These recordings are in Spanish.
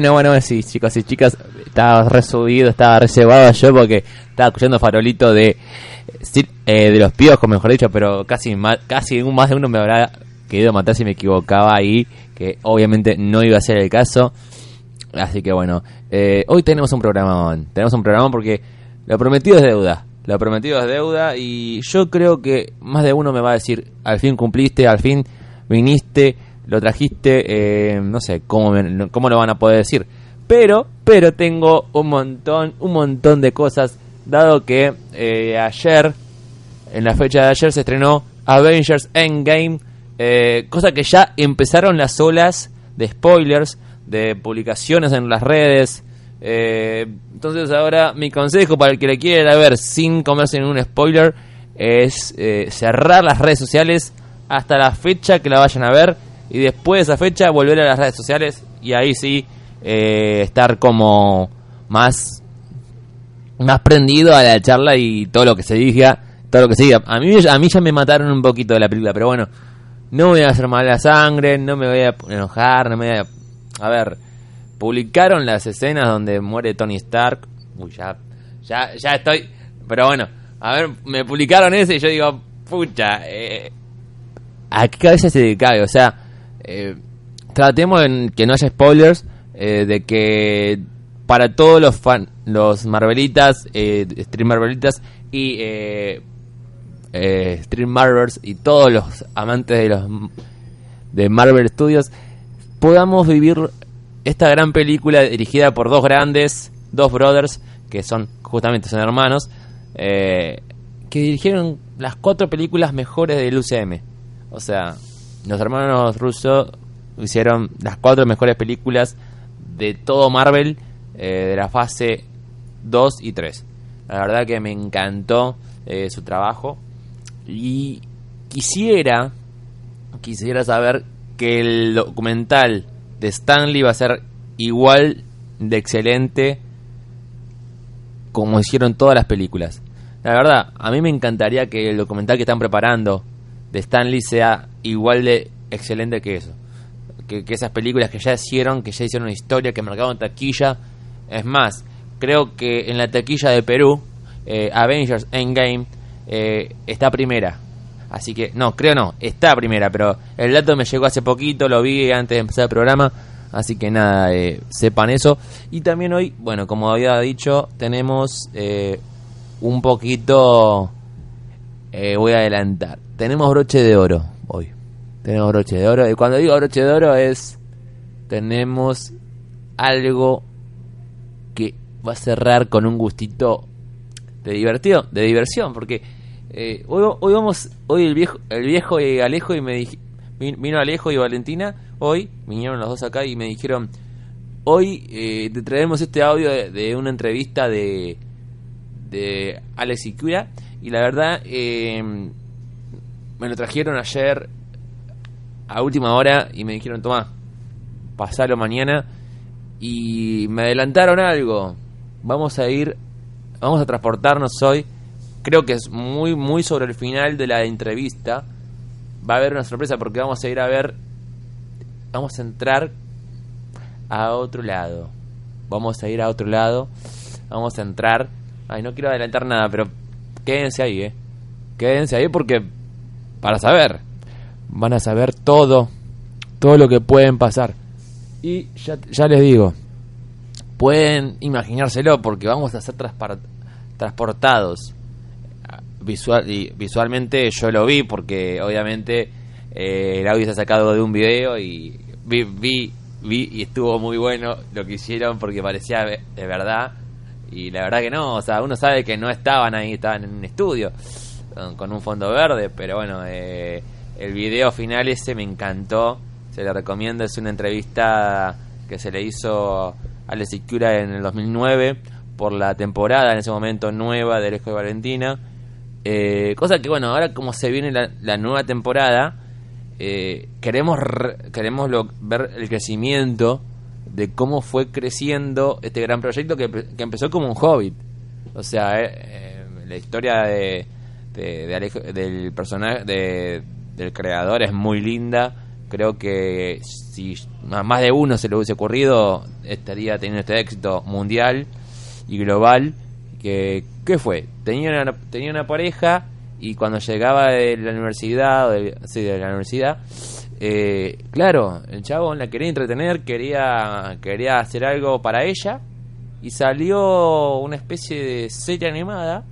bueno, bueno, sí, chicos y chicas, estaba resubido, estaba reservado yo porque estaba escuchando Farolito de eh, de los piojos, mejor dicho, pero casi más, casi un- más de uno me habrá querido matar si me equivocaba ahí, que obviamente no iba a ser el caso. Así que bueno, eh, hoy tenemos un programa, tenemos un programa porque lo prometido es deuda, lo prometido es deuda y yo creo que más de uno me va a decir, al fin cumpliste, al fin viniste, lo trajiste, eh, no sé cómo, cómo lo van a poder decir, pero, pero tengo un montón, un montón de cosas, dado que eh, ayer, en la fecha de ayer se estrenó Avengers Endgame, eh, cosa que ya empezaron las olas de spoilers, de publicaciones en las redes. entonces ahora mi consejo para el que le quiera ver sin comerse ningún spoiler es cerrar las redes sociales hasta la fecha que la vayan a ver y después de esa fecha volver a las redes sociales y ahí sí eh, estar como más más prendido a la charla y todo lo que se diga, todo lo que se diga. A mí, a mí ya me mataron un poquito de la película, pero bueno, no voy a hacer mala sangre, no me voy a enojar, no me voy a... A ver, publicaron las escenas donde muere Tony Stark. Uy, ya, ya, ya estoy... Pero bueno, a ver, me publicaron ese y yo digo, pucha, eh, ¿a qué cabeza se cae? O sea, eh, tratemos en que no haya spoilers, eh, de que para todos los fan, los Marvelitas, eh, Stream Marvelitas y eh, eh, Stream Marvels y todos los amantes de los de Marvel Studios podamos vivir esta gran película dirigida por dos grandes, dos brothers que son justamente son hermanos, que dirigieron las cuatro películas mejores del UCM. O sea, los hermanos Russo hicieron las cuatro mejores películas de todo Marvel eh, de la fase 2 y 3. La verdad que me encantó eh, su trabajo y quisiera quisiera saber que el documental de Stanley va a ser igual de excelente como hicieron todas las películas. La verdad, a mí me encantaría que el documental que están preparando de Stanley sea igual de excelente que eso. Que, que esas películas que ya hicieron, que ya hicieron una historia, que marcaron taquilla. Es más, creo que en la taquilla de Perú, eh, Avengers Endgame eh, está primera. Así que, no, creo no, está primera, pero el dato me llegó hace poquito, lo vi antes de empezar el programa. Así que nada, eh, sepan eso. Y también hoy, bueno, como había dicho, tenemos un poquito... voy a adelantar. Tenemos broche de oro hoy. Tenemos broche de oro. Y cuando digo broche de oro es... Tenemos algo que va a cerrar con un gustito de divertido, de diversión, porque eh, hoy, hoy vamos, hoy el viejo, el viejo y Alejo y me vino Alejo y Valentina, hoy vinieron los dos acá y me dijeron, hoy eh, te traemos este audio de, de una entrevista de de Alex Icura y la verdad eh, me lo trajeron ayer a última hora y me dijeron, toma, pasalo mañana y me adelantaron algo. Vamos a ir, vamos a transportarnos hoy. Creo que es muy, muy sobre el final de la entrevista. Va a haber una sorpresa porque vamos a ir a ver, vamos a entrar a otro lado. Vamos a ir a otro lado. Vamos a entrar. Ay, no quiero adelantar nada, pero quédense ahí, eh. Quédense ahí porque para saber van a saber todo, todo lo que pueden pasar. Y ya, les digo, pueden imaginárselo porque vamos a ser transportados. Visual, y visualmente yo lo vi porque obviamente eh, el audio está sacado de un video y vi, vi, vi y estuvo muy bueno lo que hicieron porque parecía de verdad y la verdad que no, o sea, uno sabe que no estaban ahí, estaban en un estudio con- un fondo verde, pero bueno, eh, el video final ese me encantó, se le recomiendo, es una entrevista que se le hizo a Alex en el 2009 por la temporada en ese momento nueva de Alejo de Valentina. Eh, cosa que bueno, ahora como se viene la, la nueva temporada, eh, queremos re- queremos lo- ver el crecimiento de cómo fue creciendo este gran proyecto que, que empezó como un hobbit. O sea, eh, eh, la historia de, de- de del personaje de- del creador es muy linda. Creo que si a más de uno se le hubiese ocurrido, estaría teniendo este éxito mundial y global. Que, ¿Qué fue? Tenía una, tenía una pareja y cuando llegaba de la universidad, de, sí, de la universidad, eh, claro, el chavo la quería entretener, quería, quería hacer algo para ella y salió una especie de serie animada.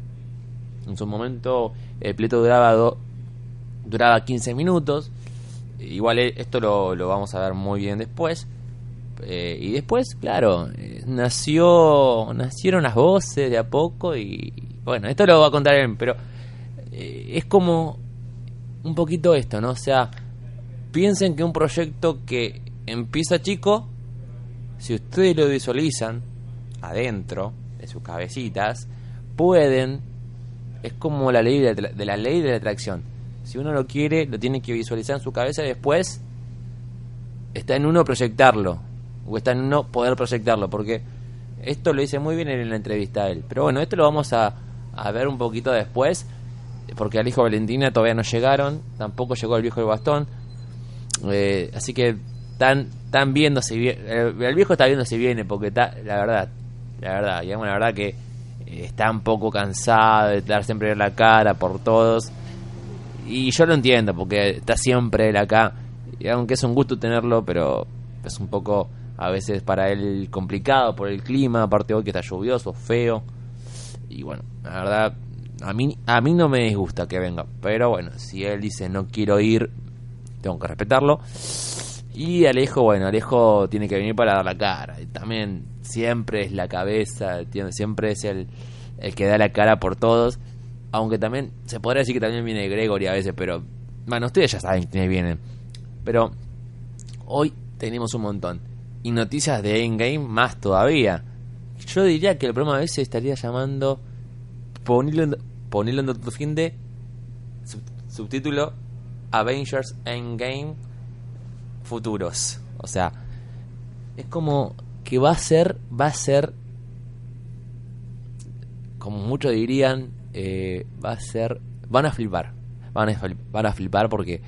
En su momento el pleto duraba, do- duraba 15 minutos. Igual eh, esto lo, lo vamos a ver muy bien después. Eh, y después, claro, eh, nació nacieron las voces de a poco y bueno, esto lo va a contar él, pero eh, es como un poquito esto, ¿no? O sea, piensen que un proyecto que empieza chico, si ustedes lo visualizan adentro de sus cabecitas, pueden, es como la ley de, la- de la ley de la atracción. Si uno lo quiere, lo tiene que visualizar en su cabeza y después está en uno proyectarlo, o está en uno poder proyectarlo, porque Esto lo dice muy bien en la entrevista a él. Pero bueno, esto lo vamos a, a ver un poquito después, porque al hijo Valentina todavía no llegaron, tampoco llegó el viejo del bastón. Eh, así que están, están viendo si viene. El, el viejo está viendo si viene, porque está, la verdad, la verdad, digamos la verdad que está un poco cansado de dar siempre la cara por todos. Y yo lo entiendo, porque está siempre él acá. Y aunque es un gusto tenerlo, pero es un poco a veces para él complicado por el clima, aparte hoy que está lluvioso, feo. Y bueno, la verdad, a mí, a mí no me disgusta que venga. Pero bueno, si él dice no quiero ir, tengo que respetarlo. Y Alejo, bueno, Alejo tiene que venir para dar la cara. Y también siempre es la cabeza, siempre es el, el que da la cara por todos. Aunque también se podría decir que también viene Gregory a veces, pero bueno, ustedes ya saben quiénes vienen. Pero hoy tenemos un montón. Y noticias de Endgame más todavía. Yo diría que el programa a veces estaría llamando Ponilo en, en tu fin de sub- subtítulo Avengers Endgame Futuros. O sea, es como que va a ser, va a ser, como muchos dirían, eh, va a ser, van a flipar, van a, van a flipar porque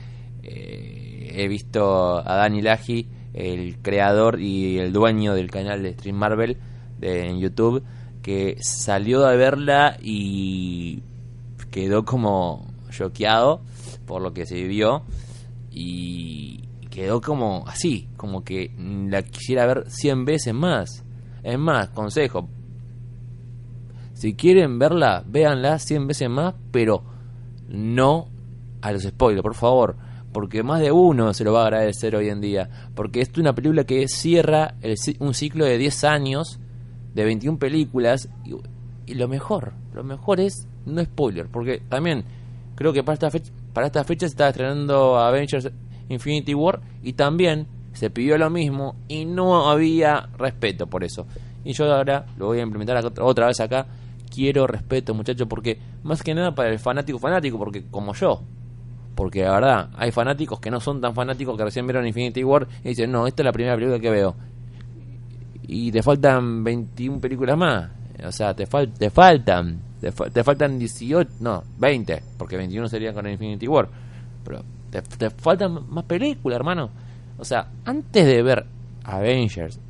eh, he visto a Dani Laji, el creador y el dueño del canal de Stream Marvel de, en YouTube, que salió a verla y quedó como choqueado por lo que se vio y quedó como así, como que la quisiera ver 100 veces más. Es más, consejo, si quieren verla, véanla 100 veces más, pero no a los spoilers, por favor. Porque más de uno se lo va a agradecer hoy en día. Porque es una película que cierra el un ciclo de 10 años, de 21 películas. Y, y lo mejor, lo mejor es no spoiler. Porque también creo que para esta fecha, para esta fecha se está estrenando Avengers Infinity War. Y también se pidió lo mismo y no había respeto por eso. Y yo ahora lo voy a implementar otra vez acá. Quiero respeto, muchachos, porque más que nada para el fanático fanático, porque como yo, porque la verdad, hay fanáticos que no son tan fanáticos que recién vieron Infinity War y dicen, no, esta es la primera película que veo. Y te faltan 21 películas más. O sea, te, fal te faltan. Te, fa- te faltan 18, no, 20, porque 21 serían con Infinity War. Te, te faltan más películas, hermano. O sea, antes de ver Avengers,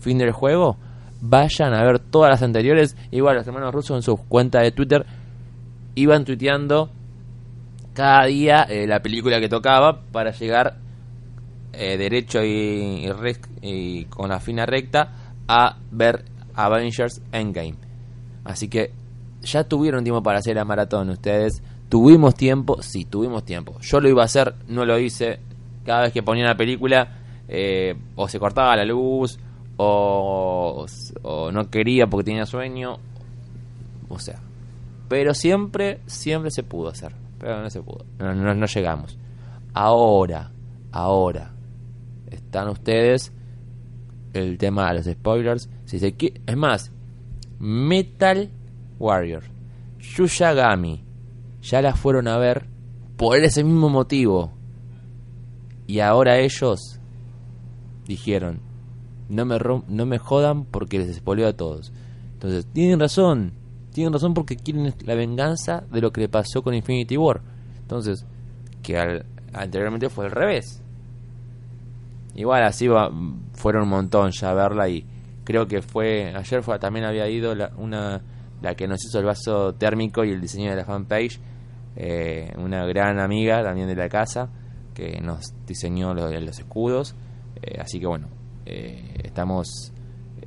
fin del juego, vayan a ver todas las anteriores. Igual los hermanos rusos en sus cuentas de Twitter iban tuiteando cada día eh, la película que tocaba para llegar eh, derecho y, y con la fina recta a ver Avengers Endgame. Así que ya tuvieron tiempo para hacer la maratón ustedes. Tuvimos tiempo, sí, tuvimos tiempo. Yo lo iba a hacer, no lo hice. Cada vez que ponía la película, eh, o se cortaba la luz, o, no quería porque tenía sueño. O sea, pero siempre, siempre se pudo hacer. Pero no se pudo. No, no- no llegamos. Ahora, ahora, están ustedes. El tema de los spoilers. Si se es más, Metal Warrior, Yushagami, ya la fueron a ver por ese mismo motivo. Y ahora ellos dijeron, no me, no me jodan porque les spoileo a todos. Entonces, tienen razón, tienen razón porque quieren la venganza de lo que le pasó con Infinity War. Entonces, que al- anteriormente fue al revés. Igual así va, fueron un montón ya a verla y creo que fue, ayer fue, también había ido la, una, la que nos hizo el vaso térmico y el diseño de la fanpage, eh, una gran amiga también de la casa que nos diseñó lo- los escudos. Eh, así que bueno, eh, estamos.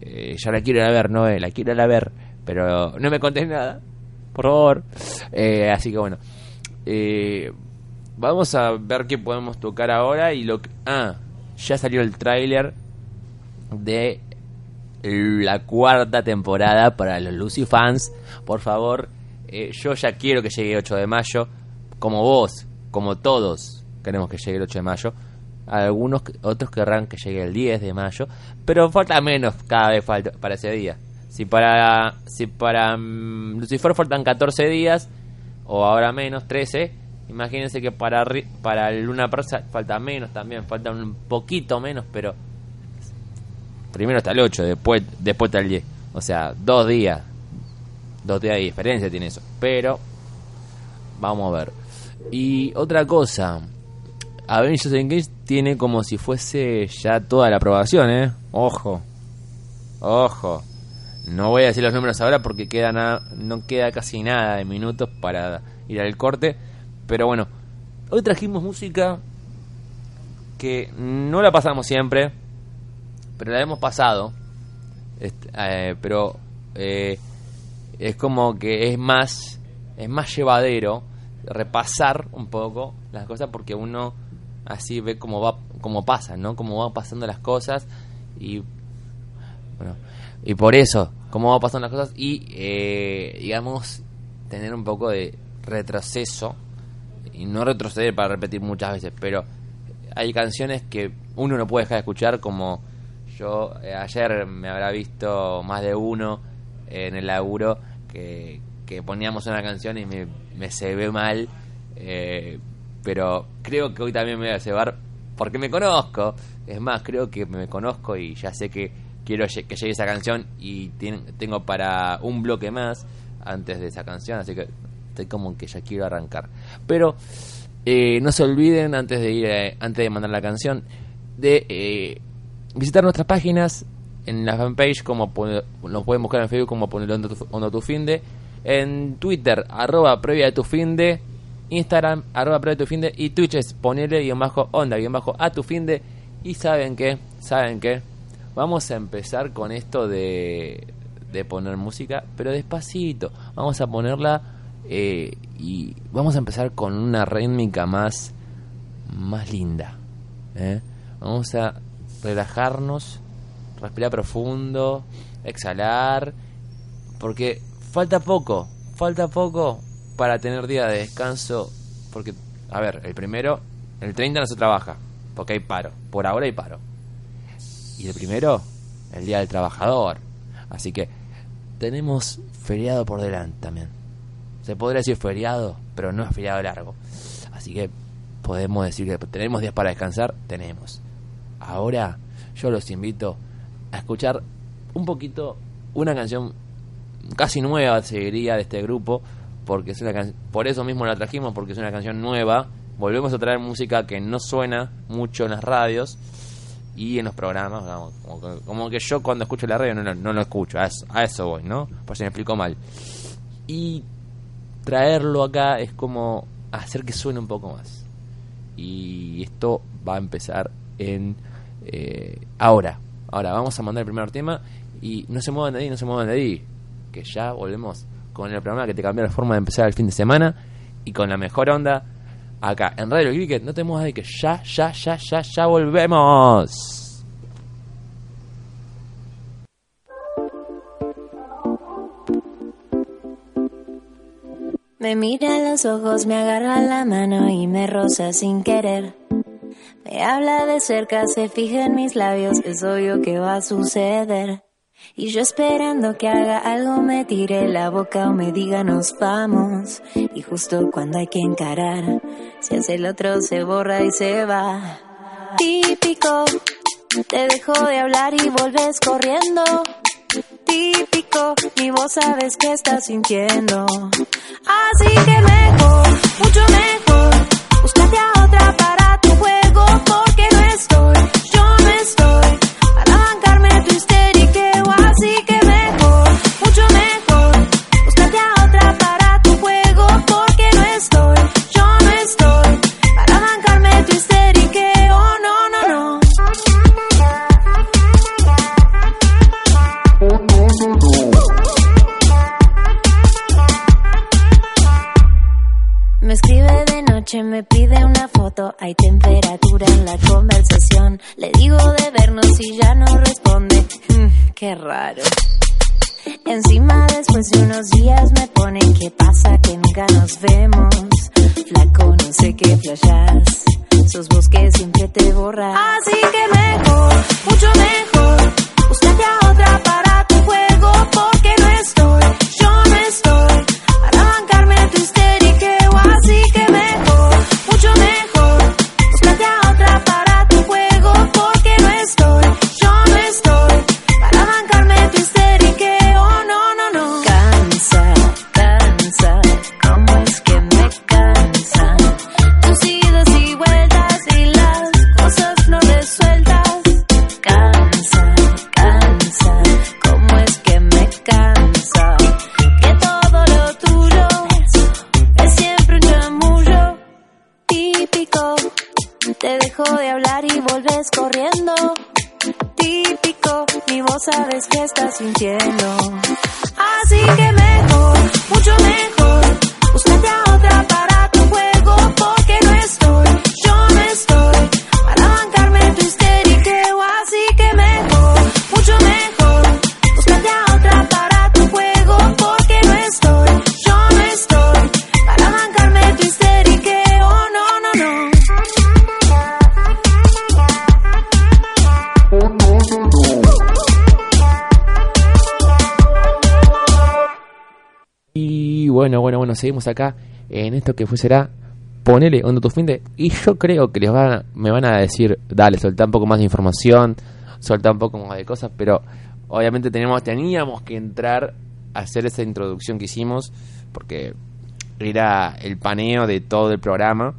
eh, ya la quiero a ver, no la quiero ir ver, pero no me contés nada, por favor. Así que bueno, vamos a ver qué podemos tocar ahora. Y lo que. Ah, ya salió el tráiler de la cuarta temporada para los Lucy fans. Por favor, eh, yo ya quiero que llegue el 8 de mayo, como vos, como todos queremos que llegue el 8 de mayo. Algunos otros querrán que llegue el 10 de mayo, pero falta menos cada vez falta para ese día. Si para si para mm, Lucifer faltan 14 días o ahora menos 13, imagínense que para para Luna Persa falta menos también, falta un poquito menos, pero primero está el 8, después, después está el 10. O sea, dos días. Dos días de diferencia tiene eso. Pero, vamos a ver. Y otra cosa. Avengers Endgame tiene como si fuese ya toda la aprobación, ¿eh? Ojo. Ojo. No voy a decir los números ahora porque queda nada, no queda casi nada de minutos para ir al corte. Pero bueno, hoy trajimos música que no la pasamos siempre, pero la hemos pasado. Este, eh, pero eh, es como que es más, es más llevadero repasar un poco las cosas porque uno así ve cómo va, cómo pasa, ¿no? Cómo van pasando las cosas y bueno, y por eso, cómo van pasando las cosas y, eh, digamos, tener un poco de retroceso y no retroceder para repetir muchas veces, pero hay canciones que uno no puede dejar de escuchar como yo eh, ayer me habrá visto más de uno en el laburo que, que poníamos una canción y me, se ve mal, eh, pero creo que hoy también me voy a cebar porque me conozco, es más, creo que me conozco y ya sé que quiero que llegue esa canción y tengo para un bloque más antes de esa canción, así que estoy como que ya quiero arrancar. Pero eh, no se olviden antes de ir, eh, antes de mandar la canción, de eh, visitar nuestras páginas en la fanpage, como nos pueden buscar en Facebook como ponerlo onda tu finde, en Twitter arroba previa tu finde, Instagram arroba previa tu finde y Twitch es ponerle guion bajo onda guion a tu finde y saben que, saben que Vamos a empezar con esto de, de poner música, pero despacito. Vamos a ponerla eh, y vamos a empezar con una rítmica más, más linda. ¿eh? Vamos a relajarnos, respirar profundo, exhalar, porque falta poco, falta poco para tener día de descanso. Porque, a ver, el primero, el 30 no se trabaja, porque hay paro, por ahora hay paro. Y el primero, el Día del Trabajador. Así que tenemos feriado por delante también. Se podría decir feriado, pero no es feriado largo. Así que podemos decir que tenemos días para descansar, tenemos. Ahora yo los invito a escuchar un poquito una canción casi nueva, seguiría de este grupo, porque es una por eso mismo la trajimos, porque es una canción nueva. Volvemos a traer música que no suena mucho en las radios y en los programas, como, que, yo cuando escucho la radio no, no, lo escucho, a eso, voy, ¿no? Por si me explico mal. Y traerlo acá es como hacer que suene un poco más. Y esto va a empezar en eh, ahora. Ahora vamos a mandar el primer tema y no se muevan de ahí, no se muevan de ahí. Que ya volvemos con el programa que te cambia la forma de empezar el fin de semana y con la mejor onda acá en Radio Cricket. No tenemos de que ya, ya, ya, ya, ya volvemos. Me mira a los ojos, me agarra la mano y me roza sin querer. Me habla de cerca, se fija en mis labios, es obvio que va a suceder. Y yo esperando que haga algo me tire la boca o me diga nos vamos. Y justo cuando hay que encarar, si hace el otro se borra y se va. Típico, te dejo de hablar y vuelves corriendo. Típico, ni vos sabes qué estás sintiendo. Así que mejor, mucho mejor, búscate a hay temperatura en la conversación. Le digo de vernos y ya no responde. Mm, qué raro. Encima después de unos días me pone qué pasa que nunca nos vemos. Flaco, no sé qué flasheas. Sos vos que siempre te borras. Así que mejor, mucho mejor. Seguimos acá en esto que fue será ponele onda tu fin de y yo creo que les van a- me van a decir, dale, soltá un poco más de información, soltá un poco más de cosas, pero obviamente tenemos teníamos que entrar a hacer esa introducción que hicimos porque era el paneo de todo el programa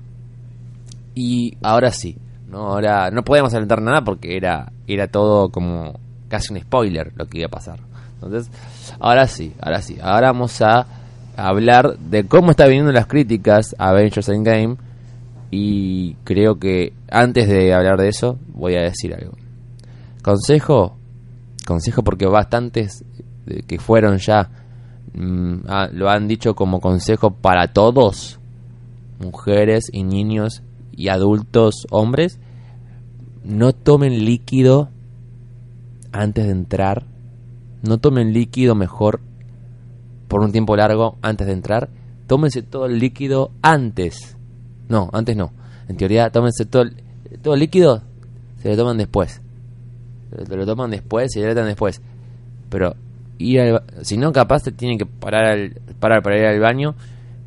y ahora sí, no ahora no podemos adelantar nada porque era era todo como casi un spoiler lo que iba a pasar. Entonces, ahora sí, ahora sí, ahora vamos a hablar de cómo está viniendo las críticas a Avengers Endgame y creo que antes de hablar de eso voy a decir algo. Consejo, consejo porque bastantes eh, que fueron ya mm, ah, lo han dicho como consejo para todos, mujeres y niños y adultos hombres, no tomen líquido antes de entrar, no tomen líquido mejor por un tiempo largo antes de entrar, tómense todo el líquido antes. No, antes no. En teoría, tómense todo el, todo el líquido, se lo toman después. Se lo toman después, se hidratan después. Pero ir al si no capaz te tienen que parar al, parar para ir al baño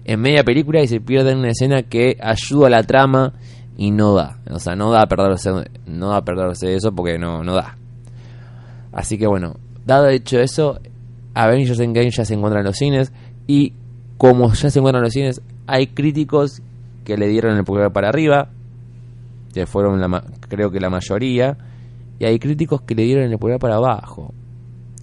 en media película y se pierden una escena que ayuda a la trama y no da. O sea, no da a perderse, no da a perderse eso porque no, no da. Así que bueno, dado hecho eso, Avengers Endgame ya se encuentra en los cines y como ya se encuentra en los cines, hay críticos que le dieron el pulgar para arriba, que fueron la creo que la mayoría, y hay críticos que le dieron el pulgar para abajo,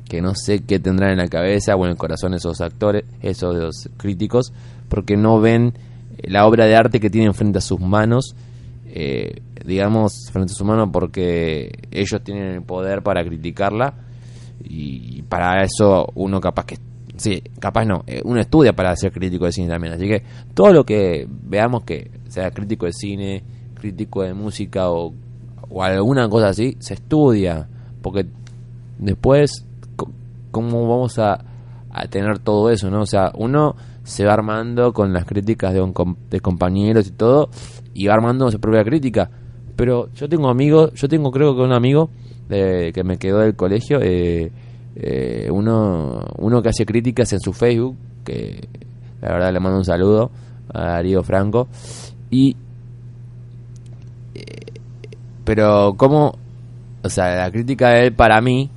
que no sé qué tendrán en la cabeza o en el corazón esos actores, esos críticos, porque no ven eh, la obra de arte que tienen frente a sus manos, eh, digamos, frente a sus manos porque ellos tienen el poder para criticarla y para eso uno capaz que sí capaz no eh, uno estudia para ser crítico de cine también así que todo lo que veamos que sea crítico de cine crítico de música o, o alguna cosa así se estudia porque después cómo vamos a, a tener todo eso no o sea uno se va armando con las críticas de, un com- de compañeros y todo y va armando su propia crítica. Pero yo tengo amigos yo tengo creo que un amigo de- que me quedó del colegio eh, eh, uno uno que hace críticas en su Facebook que la verdad le mando un saludo a Darío Franco y eh, pero como o sea la crítica de él para mí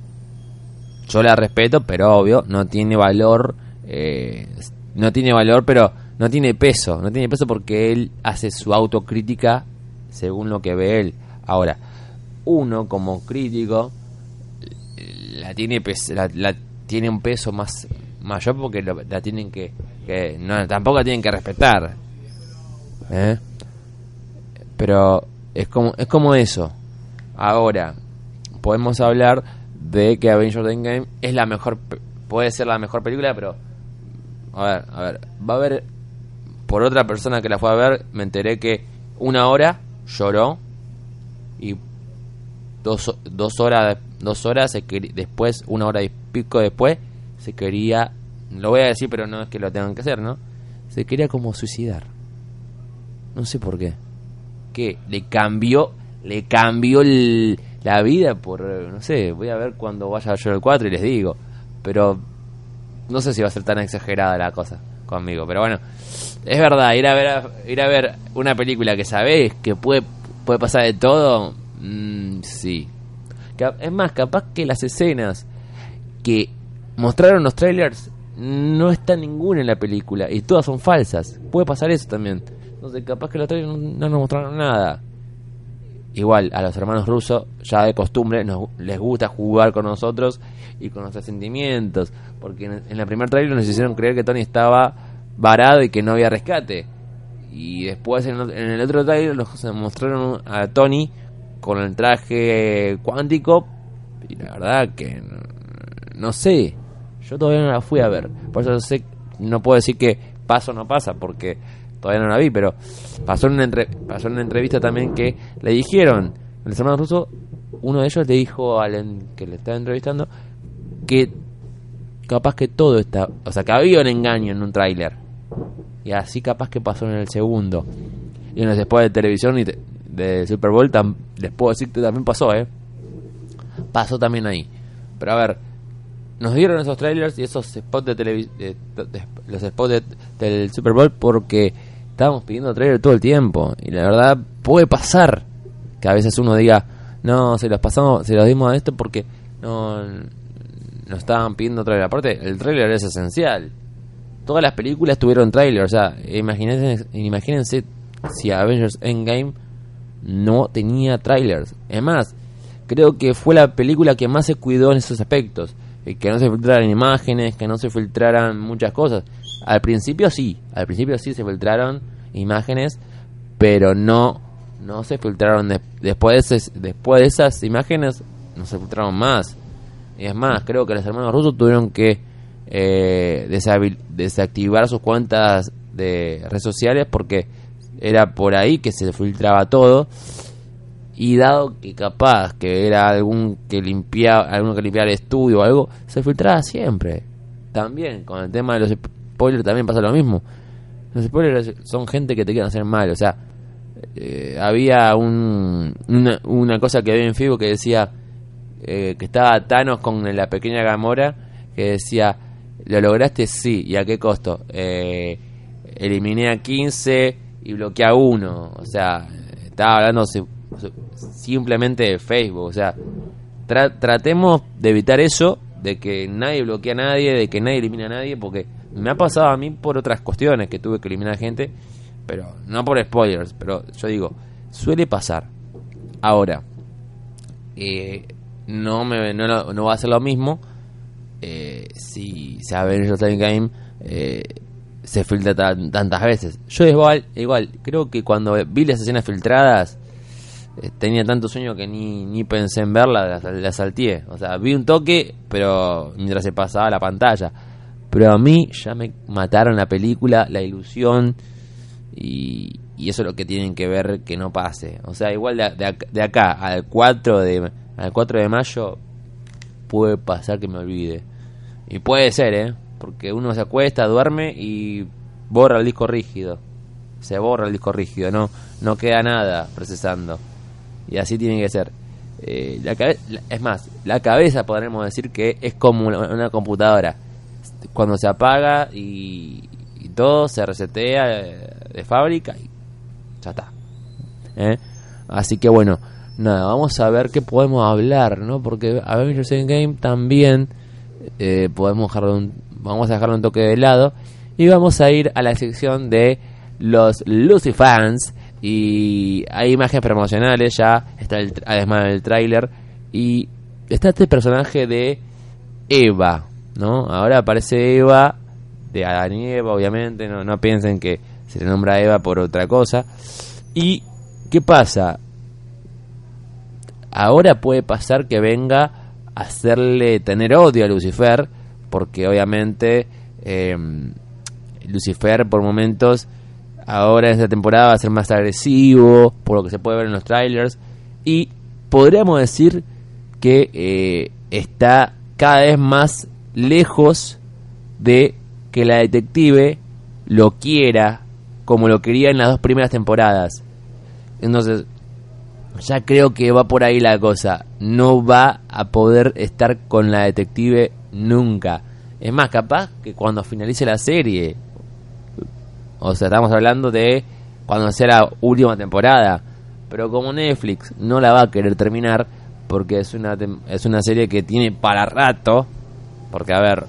yo la respeto pero obvio no tiene valor eh, no tiene valor pero no tiene peso no tiene peso porque él hace su autocrítica según lo que ve él. Ahora uno como crítico la tiene pes- la, la tiene un peso más mayor porque lo- la tienen que, que no tampoco la tienen que respetar ¿eh? pero es como es como eso ahora podemos hablar de que Avengers Endgame es la mejor puede ser la mejor película pero a ver a ver va a haber por otra persona que la fue a ver me enteré que una hora lloró y dos, dos horas dos horas se después una hora y pico después se quería lo voy a decir pero no es que lo tengan que hacer no se quería como suicidar. No sé por qué. Que le cambió le cambió el- la vida por no sé voy a ver cuando vaya yo al 4 y les digo. Pero no sé si va a ser tan exagerada la cosa conmigo pero bueno es verdad ir a ver ir a ver una película que sabés que puede puede pasar de todo mm, sí. Es más capaz que las escenas que mostraron los trailers no está ninguna en la película y todas son falsas. Puede pasar eso también. Entonces capaz que los trailers no, no nos mostraron nada. Igual a los hermanos rusos ya de costumbre nos, les gusta jugar con nosotros y con nuestros sentimientos porque en, en la primer trailer nos hicieron creer que Tony estaba varado y que no había rescate. Y después en, en el otro trailer nos mostraron a Tony con el traje cuántico y la verdad que no, sé. Yo todavía no la fui a ver. Por eso sé, no puedo decir que pasa o no pasa, porque todavía no la vi, pero pasó en una, entre- pasó en una entrevista también que le dijeron, los hermanos rusos, uno de ellos le dijo al que le estaba entrevistando que capaz que todo está, o sea, que había un engaño en un tráiler. Y así capaz que pasó en el segundo. Y en los después de televisión y de, de Super Bowl tam- les puedo decir que también pasó, ¿eh? Pasó también ahí. Pero a ver, nos dieron esos trailers y esos spots de televisión, los spots de- del Super Bowl porque estábamos pidiendo trailer todo el tiempo. Y la verdad puede pasar que a veces uno diga, no, se los pasamos, se los dimos a esto porque no, no estaban pidiendo trailer. Aparte, el trailer es esencial. Todas las películas tuvieron trailer. O sea, imagínense, imagínense si Avengers Endgame no tenía trailers. Es más, creo que fue la película que más se cuidó en esos aspectos. Eh, Que no se filtraran imágenes, que no se filtraran muchas cosas. Al principio sí, al principio sí se filtraron imágenes, pero no no se filtraron de- después de, después de esas imágenes no se filtraron más. Y es más, creo que los hermanos rusos tuvieron que eh, desactivar sus cuentas de redes sociales porque era por ahí que se filtraba todo. Y dado que capaz que era algún que limpiaba alguno que limpiaba el estudio o algo se filtraba siempre. También con el tema de los spoilers también pasa lo mismo. Los spoilers son gente que te quieren hacer mal o sea eh, había un, una, una cosa que vi en Facebook que decía eh, que estaba Thanos con la pequeña Gamora que decía lo lograste sí y a qué costo eh, eliminé a 15 y bloqueé a uno. O sea estaba hablando si- si- simplemente de Facebook. O sea tra- tratemos de evitar eso de que nadie bloquea a nadie de que nadie elimina a nadie porque me ha pasado a mí por otras cuestiones que tuve que eliminar gente pero no por spoilers pero yo digo suele pasar. Ahora eh, no me no, no va a ser lo mismo eh, si se Avengers Endgame eh, se filtra tan- tantas veces. Yo igual, igual, creo que cuando vi las escenas filtradas eh, tenía tanto sueño que ni, ni pensé en verla, la, la salteé. O sea, vi un toque, pero mientras se pasaba la pantalla. Pero a mí ya me mataron la película, la ilusión y, y eso es lo que tienen que ver que no pase. O sea, igual de, de de acá al 4 de, al 4 de mayo puede pasar que me olvide. Y puede ser, ¿eh? Porque uno se acuesta, duerme y borra el disco rígido. Se borra el disco rígido, no, no queda nada procesando. Y así tiene que ser. Eh, es más, la cabeza podremos decir que es como una, computadora. Cuando se apaga y, y todo se resetea eh, de fábrica y ya está. ¿eh? Así que bueno, nada, vamos a ver qué podemos hablar, ¿no? Porque Avengers Endgame también eh, podemos dejarlo un- vamos a dejarlo un toque de lado y vamos a ir a la sección de los Lucy fans. Y hay imágenes promocionales ya está el, además del tráiler. Y está este personaje de Eva no ahora aparece Eva de Adán y Eva obviamente. No, no piensen que se le nombra Eva por otra cosa. Y qué pasa ahora puede pasar que venga a hacerle tener odio a Lucifer, porque obviamente eh, Lucifer por momentos, ahora en esta temporada va a ser más agresivo, por lo que se puede ver en los trailers, y podríamos decir que eh, está cada vez más lejos de que la detective lo quiera como lo quería en las dos primeras temporadas. Entonces, ya creo que va por ahí la cosa. No va a poder estar con la detective nunca. Es más, capaz que cuando finalice la serie. O sea, estamos hablando de cuando sea la última temporada. Pero como Netflix no la va a querer terminar, porque es una, es una serie que tiene para rato. Porque, a ver,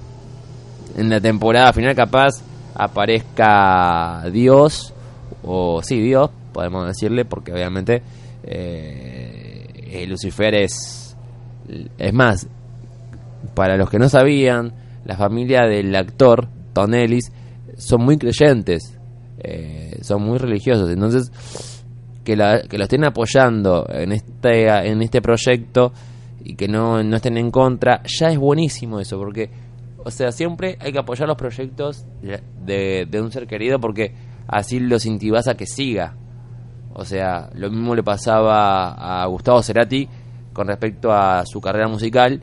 en la temporada final capaz aparezca Dios o sí Dios podemos decirle porque obviamente eh, eh, Lucifer es es más para los que no sabían la familia del actor Tom Ellis son muy creyentes eh, son muy religiosos entonces que, la, que lo estén apoyando en este en este proyecto y que no, no estén en contra, ya es buenísimo eso, porque, o sea, siempre hay que apoyar los proyectos de, de un ser querido porque así los incentivas a que siga. O sea, lo mismo le pasaba a Gustavo Cerati con respecto a su carrera musical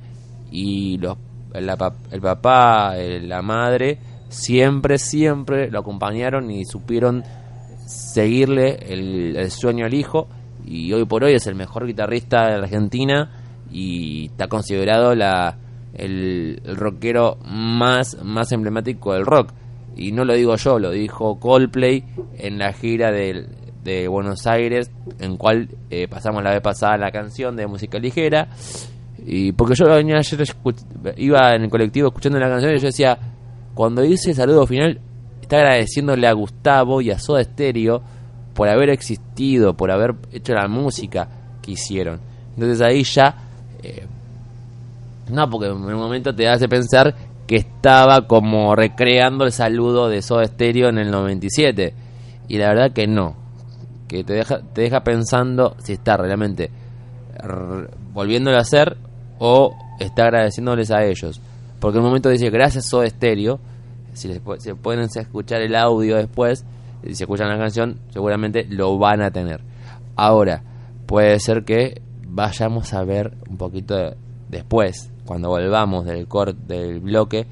y los, el, el papá, la madre, siempre, siempre lo acompañaron y supieron seguirle el, sueño al hijo y hoy por hoy es el mejor guitarrista de Argentina y está considerado la, el, rockero más, más emblemático del rock. Y no lo digo yo, lo dijo Coldplay en la gira de, de Buenos Aires, en cual eh, pasamos la vez pasada la canción de música ligera. Y porque yo venía ayer, iba en el colectivo escuchando la canción y yo decía, cuando hice el saludo final, está agradeciéndole a Gustavo y a Soda Stereo por haber existido, por haber hecho la música que hicieron. Entonces ahí ya, eh, no, porque en un momento te hace pensar que estaba como recreando el saludo de Soda Stereo en el 97. Y la verdad que no. Que te deja, te deja pensando si está realmente volviéndolo a hacer o está agradeciéndoles a ellos. Porque en un momento dice gracias Soda Stereo. Si les, se pueden escuchar el audio después, si escuchan la canción, seguramente lo van a tener. Ahora, puede ser que vayamos a ver un poquito después, cuando volvamos del corte del bloque,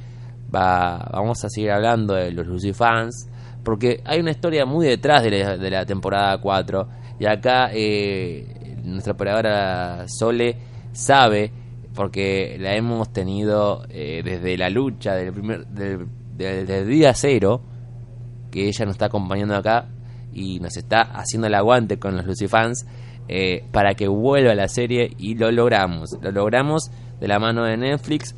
va, vamos a seguir hablando de los Lucy Fans, porque hay una historia muy detrás de la, de la temporada 4, y acá eh, nuestra operadora Sole sabe porque la hemos tenido eh, desde la lucha del primer del, día cero que ella nos está acompañando acá y nos está haciendo el aguante con los Lucifans eh, para que vuelva la serie y lo logramos. Lo logramos de la mano de Netflix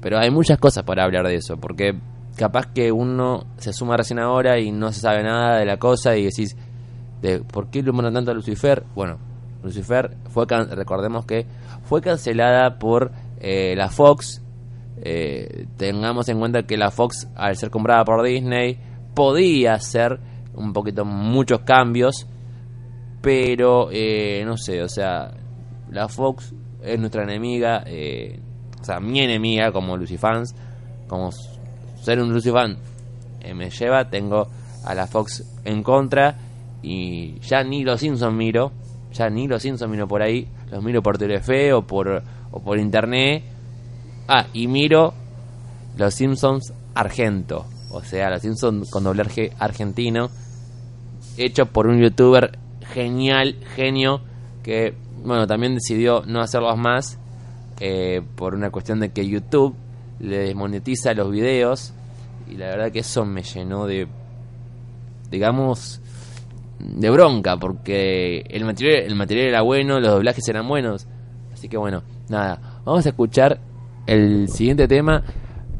pero hay muchas cosas para hablar de eso porque capaz que uno se suma recién ahora y no se sabe nada de la cosa y decís de por qué lo mandan tanto a Lucifer bueno Lucifer fue recordemos que fue cancelada por eh, la Fox. Eh, tengamos en cuenta que la Fox, al ser comprada por Disney, podía hacer un poquito muchos cambios, pero eh, no sé, o sea, la Fox es nuestra enemiga, o sea, mi enemiga como Lucifans, como ser un Lucifan me lleva, tengo a la Fox en contra y ya ni los Simpsons miro, ya ni los Simpsons miro por ahí, los miro por Telefe o por, o por internet. Ah, y miro Los Simpsons Argento, o sea, Los Simpsons con doblaje argentino, hecho por un youtuber genial, genio, que, bueno, también decidió no hacerlos más eh, por una cuestión de que YouTube le desmonetiza los videos y la verdad que eso me llenó de, digamos, de bronca, porque el material, el material era bueno, los doblajes eran buenos. Así que bueno, nada, vamos a escuchar el siguiente tema,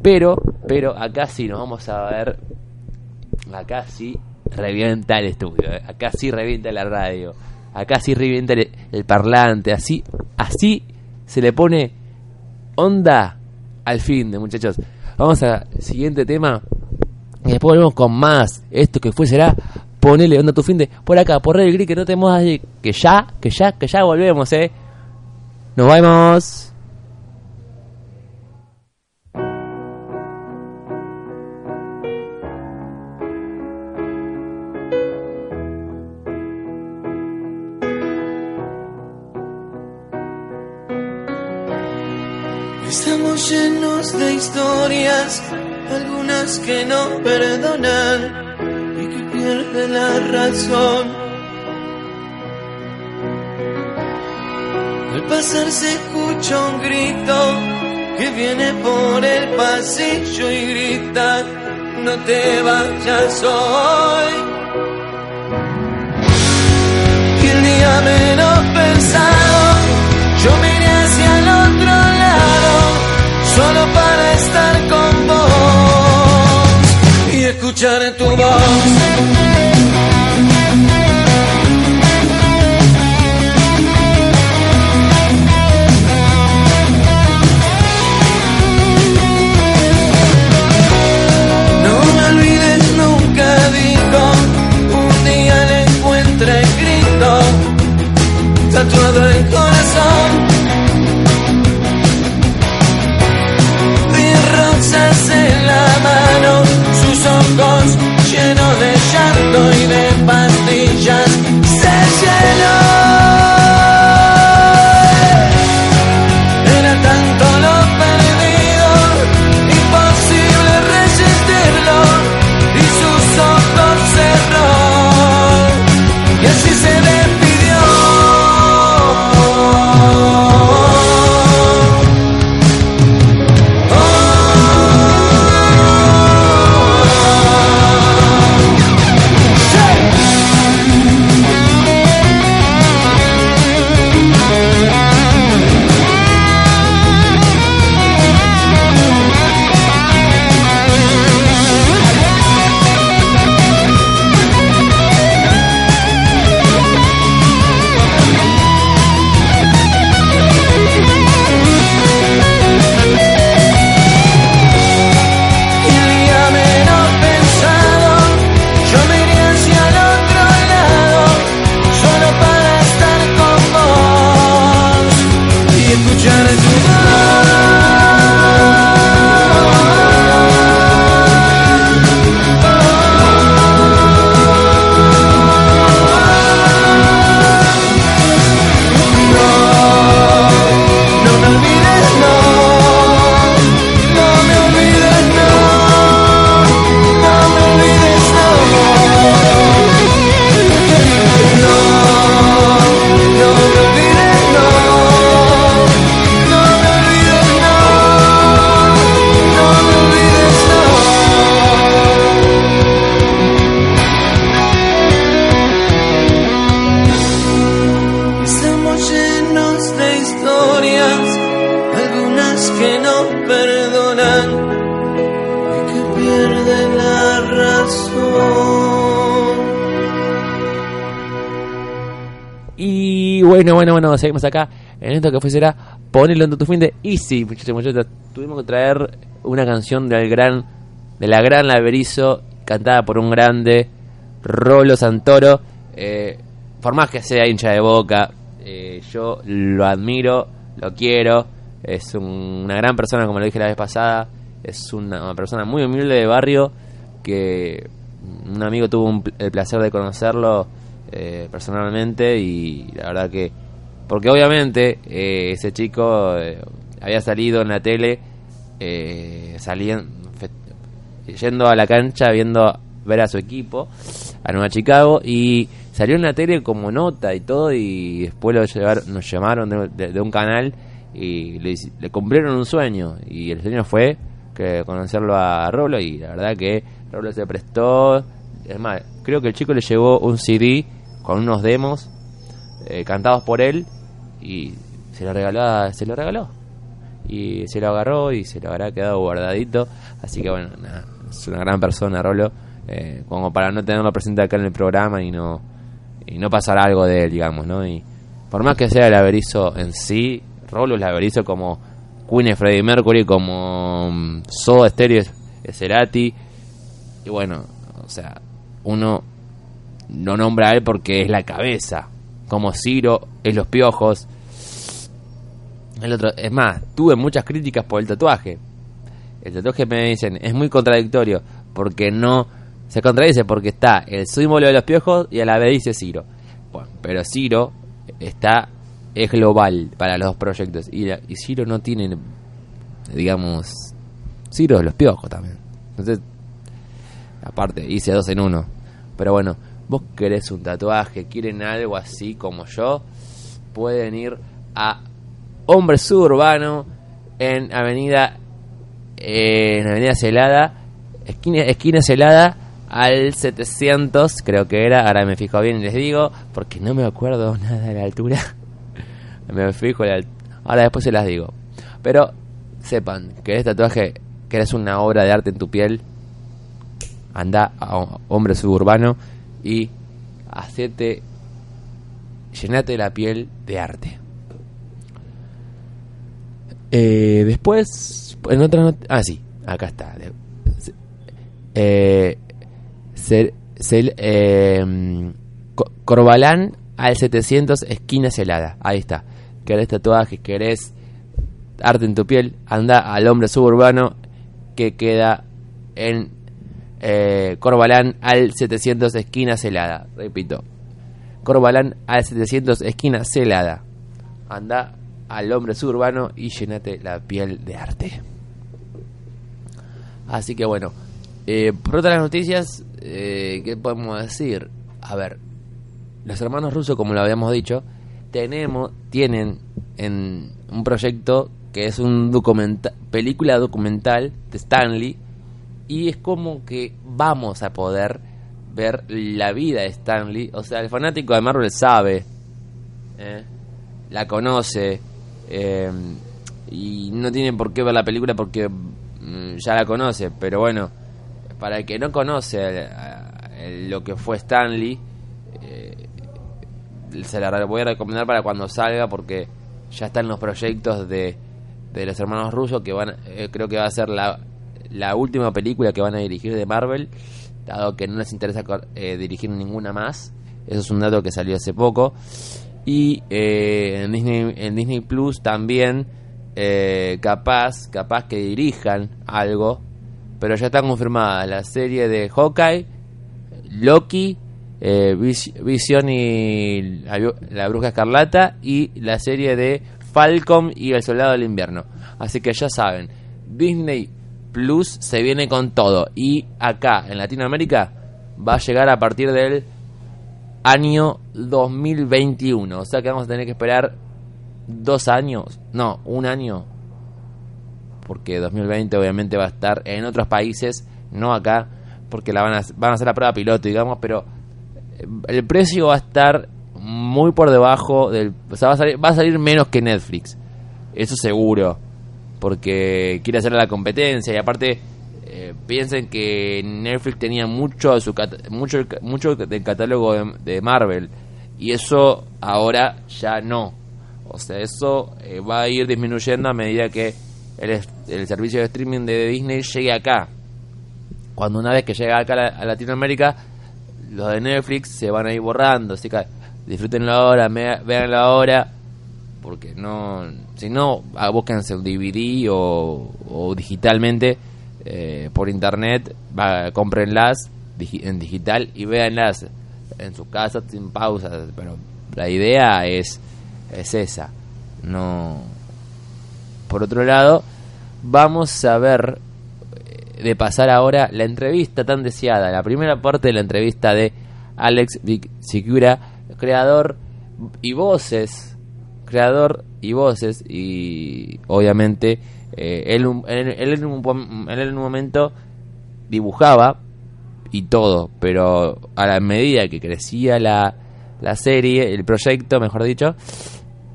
pero, pero acá sí nos vamos a ver, acá sí revienta el estudio, eh. acá sí revienta la radio, acá sí revienta el, parlante, así, así se le pone onda al fin de muchachos. Vamos al siguiente tema y después volvemos con más. Esto que fue será ponele onda tu fin de por acá, por el gris que no tenemos allí, que ya, que ya, que ya volvemos, eh. Nos vemos. Algunas que no perdonan pierde la razón. Al pasar se escucha un grito que viene por el pasillo y grita, no te vayas hoy. Y el día menos pensado, yo miré hacia el otro lado, solo para estar y escuchar tu voz. Seguimos acá en esto que fue será ponerlo en tu fin de. Y sí, muchachos, muchachos, tuvimos que traer una canción del gran, de la gran Laberizo, cantada por un grande, Rolo Santoro. Eh, por más que sea hincha de boca, eh, yo lo admiro, lo quiero. Es un- una gran persona, como lo dije la vez pasada. Es una, una persona muy humilde de barrio que un amigo tuvo un el placer de conocerlo eh, personalmente y la verdad que porque obviamente eh, ese chico eh, había salido en la tele eh, salían fe- yendo a la cancha viendo ver a su equipo a Nueva Chicago y salió en la tele como nota y todo y después lo llevar- nos llamaron de, de- de un canal y le, cumplieron un sueño. Y el sueño fue que conocerlo a Rolo y la verdad que Rolo se prestó. Es más creo que el chico le llevó un CD con unos demos eh, cantados por él y se lo regaló se lo regaló. Y se lo agarró y se lo habrá quedado guardadito. Así que bueno nada, es una gran persona Rolo. Eh, como para no tenerlo presente acá en el programa y no y no pasar algo de él digamos no y por más que sea el averizo en sí Rolo es averizo como Queen Freddie Mercury como mm, Soda Stereo Cerati. Y bueno o sea uno lo nombra a él porque es la cabeza. Como Ciro es los piojos el otro, es más, tuve muchas críticas por el tatuaje. El tatuaje me dicen es muy contradictorio porque no se contradice porque está el símbolo de los piojos y a la vez dice Ciro. Bueno, pero Ciro está es global para los dos proyectos y, y Ciro no tiene digamos Ciro de los piojos también. Entonces, aparte hice dos en uno. Pero bueno, vos querés un tatuaje, quieren algo así como yo, pueden ir a Hombre Suburbano en Avenida en Avenida Celada, esquina, esquina Celada al 700, creo que era, ahora me fijo bien y les digo, porque no me acuerdo nada de la altura. me fijo ahora después se las digo. Pero sepan que este tatuaje que eres una obra de arte en tu piel, anda a Hombre Suburbano y hacete llenate la piel de arte. Eh, después, en otra not- ah sí, acá está. Eh, eh, Co- Corbalán al 700 esquina celada. Ahí está. Querés tatuajes, querés arte en tu piel, anda al hombre suburbano que queda en eh, Corbalán al 700 esquina celada. Repito, Corbalán al 700 esquina celada. Anda al hombre suburbano y llenate la piel de arte. Así que bueno, eh, por otras noticias, eh, ¿qué podemos decir? A ver, los hermanos rusos, como lo habíamos dicho, tenemos, tienen en un proyecto que es un documenta película documental de Stanley y es como que vamos a poder ver la vida de Stanley. O sea, el fanático de Marvel sabe, ¿eh? la conoce eh, y no tiene por qué ver la película porque mm, ya la conoce. Pero bueno, para el que no conoce eh, eh, lo que fue Stanley, eh, se la voy a recomendar para cuando salga porque ya están los proyectos de, de los hermanos rusos que van, eh, creo que va a ser la, la última película que van a dirigir de Marvel, dado que no les interesa dirigir ninguna más. Eso es un dato que salió hace poco. Y eh, en, Disney, en Disney Plus también, eh, capaz, capaz que dirijan algo, pero ya está confirmada la serie de Hawkeye, Loki, eh, Vis- Visión y la Bruja Escarlata y la serie de Falcon y el Soldado del Invierno. Así que ya saben, Disney Plus se viene con todo y acá en Latinoamérica va a llegar a partir del año 2021. O sea que vamos a tener que esperar dos años, no, un año, porque 2020 obviamente va a estar en otros países, no acá, porque la van a, van a hacer la prueba piloto, digamos, pero eh, el precio va a estar muy por debajo del, o sea, va a salir, va a salir menos que Netflix, eso seguro, porque quiere hacer la competencia y aparte eh, piensen que Netflix tenía mucho de su mucho mucho del catálogo de, Marvel Y eso ahora ya no. O sea, eso eh, va a ir disminuyendo a medida que el, el servicio de streaming de Disney llegue acá. Cuando una vez que llega acá a, la- a Latinoamérica, los de Netflix se van a ir borrando. Así que disfrútenlo ahora, véanlo ahora. Porque no, si no, ah, búsquense un DVD o, o digitalmente eh, por internet, va, cómprenlas en digital y véanlas en su casa sin pausas. Pero la idea es, es esa. No. Por otro lado, vamos a ver eh, de pasar ahora la entrevista tan deseada, la primera parte de la entrevista de Alex Sicura, creador y voces, creador y voces, y obviamente eh, él, él, en un, él en un momento dibujaba y todo, pero a la medida que crecía la, la serie, el proyecto, mejor dicho,